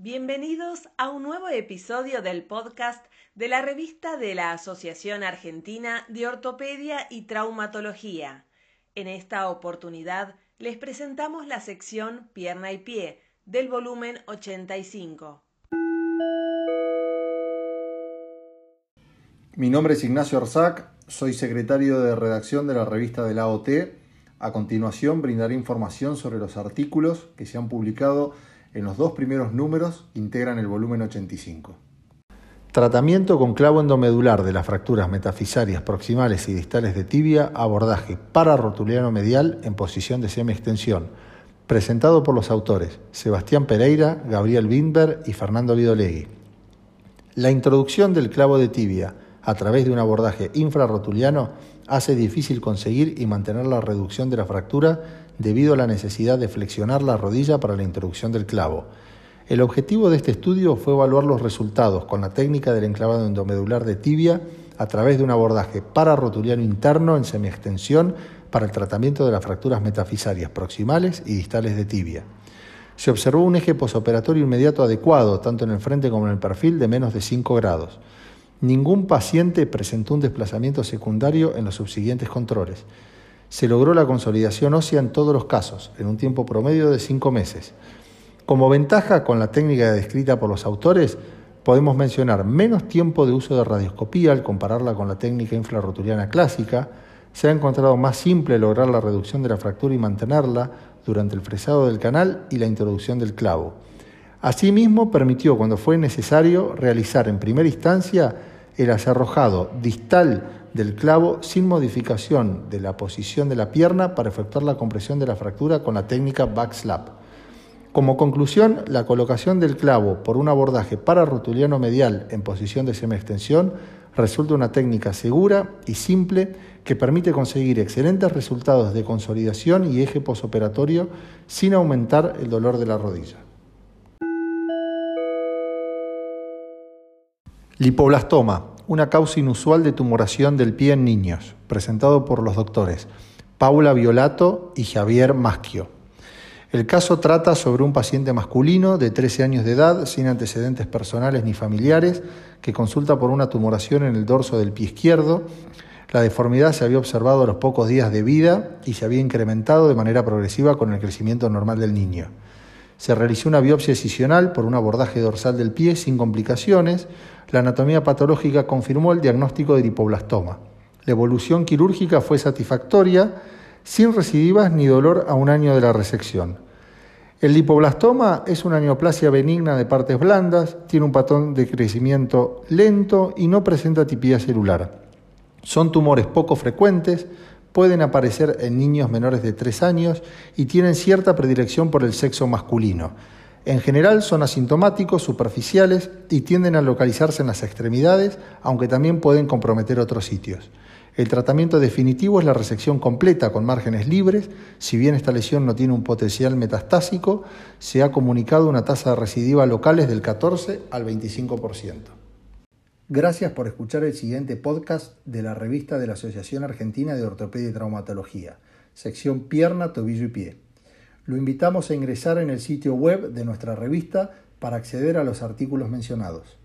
Bienvenidos a un nuevo episodio del podcast de la revista de la Asociación Argentina de Ortopedia y Traumatología. En esta oportunidad les presentamos la sección Pierna y Pie del volumen 85. Mi nombre es Ignacio Arzac, soy secretario de redacción de la revista de la AOT. A continuación brindaré información sobre los artículos que se han publicado en los dos primeros números integran el volumen 85. Tratamiento con clavo endomedular de las fracturas metafisarias proximales y distales de tibia, abordaje pararotuliano medial en posición de semi-extensión, presentado por los autores Sebastián Pereira, Gabriel Windberg y Fernando Vidolegui. La introducción del clavo de tibia a través de un abordaje infrarrotuliano hace difícil conseguir y mantener la reducción de la fractura debido a la necesidad de flexionar la rodilla para la introducción del clavo. El objetivo de este estudio fue evaluar los resultados con la técnica del enclavado endomedular de tibia a través de un abordaje pararotuliano interno en semiextensión para el tratamiento de las fracturas metafisarias proximales y distales de tibia. Se observó un eje posoperatorio inmediato adecuado, tanto en el frente como en el perfil, de menos de 5 grados. Ningún paciente presentó un desplazamiento secundario en los subsiguientes controles. Se logró la consolidación ósea en todos los casos, en un tiempo promedio de 5 meses. Como ventaja con la técnica descrita por los autores, podemos mencionar menos tiempo de uso de radioscopía al compararla con la técnica infrarrotuliana clásica, se ha encontrado más simple lograr la reducción de la fractura y mantenerla durante el fresado del canal y la introducción del clavo. Asimismo, permitió, cuando fue necesario, realizar en primera instancia el acerrojado distal del clavo sin modificación de la posición de la pierna para efectuar la compresión de la fractura con la técnica backslap. Como conclusión, la colocación del clavo por un abordaje pararotuliano medial en posición de semiextensión resulta una técnica segura y simple que permite conseguir excelentes resultados de consolidación y eje posoperatorio sin aumentar el dolor de la rodilla. Lipoblastoma, una causa inusual de tumoración del pie en niños, presentado por los doctores Paula Violato y Javier Maschio. El caso trata sobre un paciente masculino de 13 años de edad, sin antecedentes personales ni familiares, que consulta por una tumoración en el dorso del pie izquierdo. La deformidad se había observado a los pocos días de vida y se había incrementado de manera progresiva con el crecimiento normal del niño. Se realizó una biopsia excisional por un abordaje dorsal del pie sin complicaciones. La anatomía patológica confirmó el diagnóstico de lipoblastoma. La evolución quirúrgica fue satisfactoria, sin recidivas ni dolor a un año de la resección. El lipoblastoma es una neoplasia benigna de partes blandas, tiene un patrón de crecimiento lento y no presenta tipía celular. Son tumores poco frecuentes, pueden aparecer en niños menores de 3 años y tienen cierta predilección por el sexo masculino. En general son asintomáticos, superficiales y tienden a localizarse en las extremidades, aunque también pueden comprometer otros sitios. El tratamiento definitivo es la resección completa con márgenes libres. Si bien esta lesión no tiene un potencial metastásico, se ha comunicado una tasa de recidiva locales del 14 al 25%. Gracias por escuchar el siguiente podcast de la revista de la Asociación Argentina de Ortopedia y Traumatología, sección pierna, tobillo y pie. Lo invitamos a ingresar en el sitio web de nuestra revista para acceder a los artículos mencionados.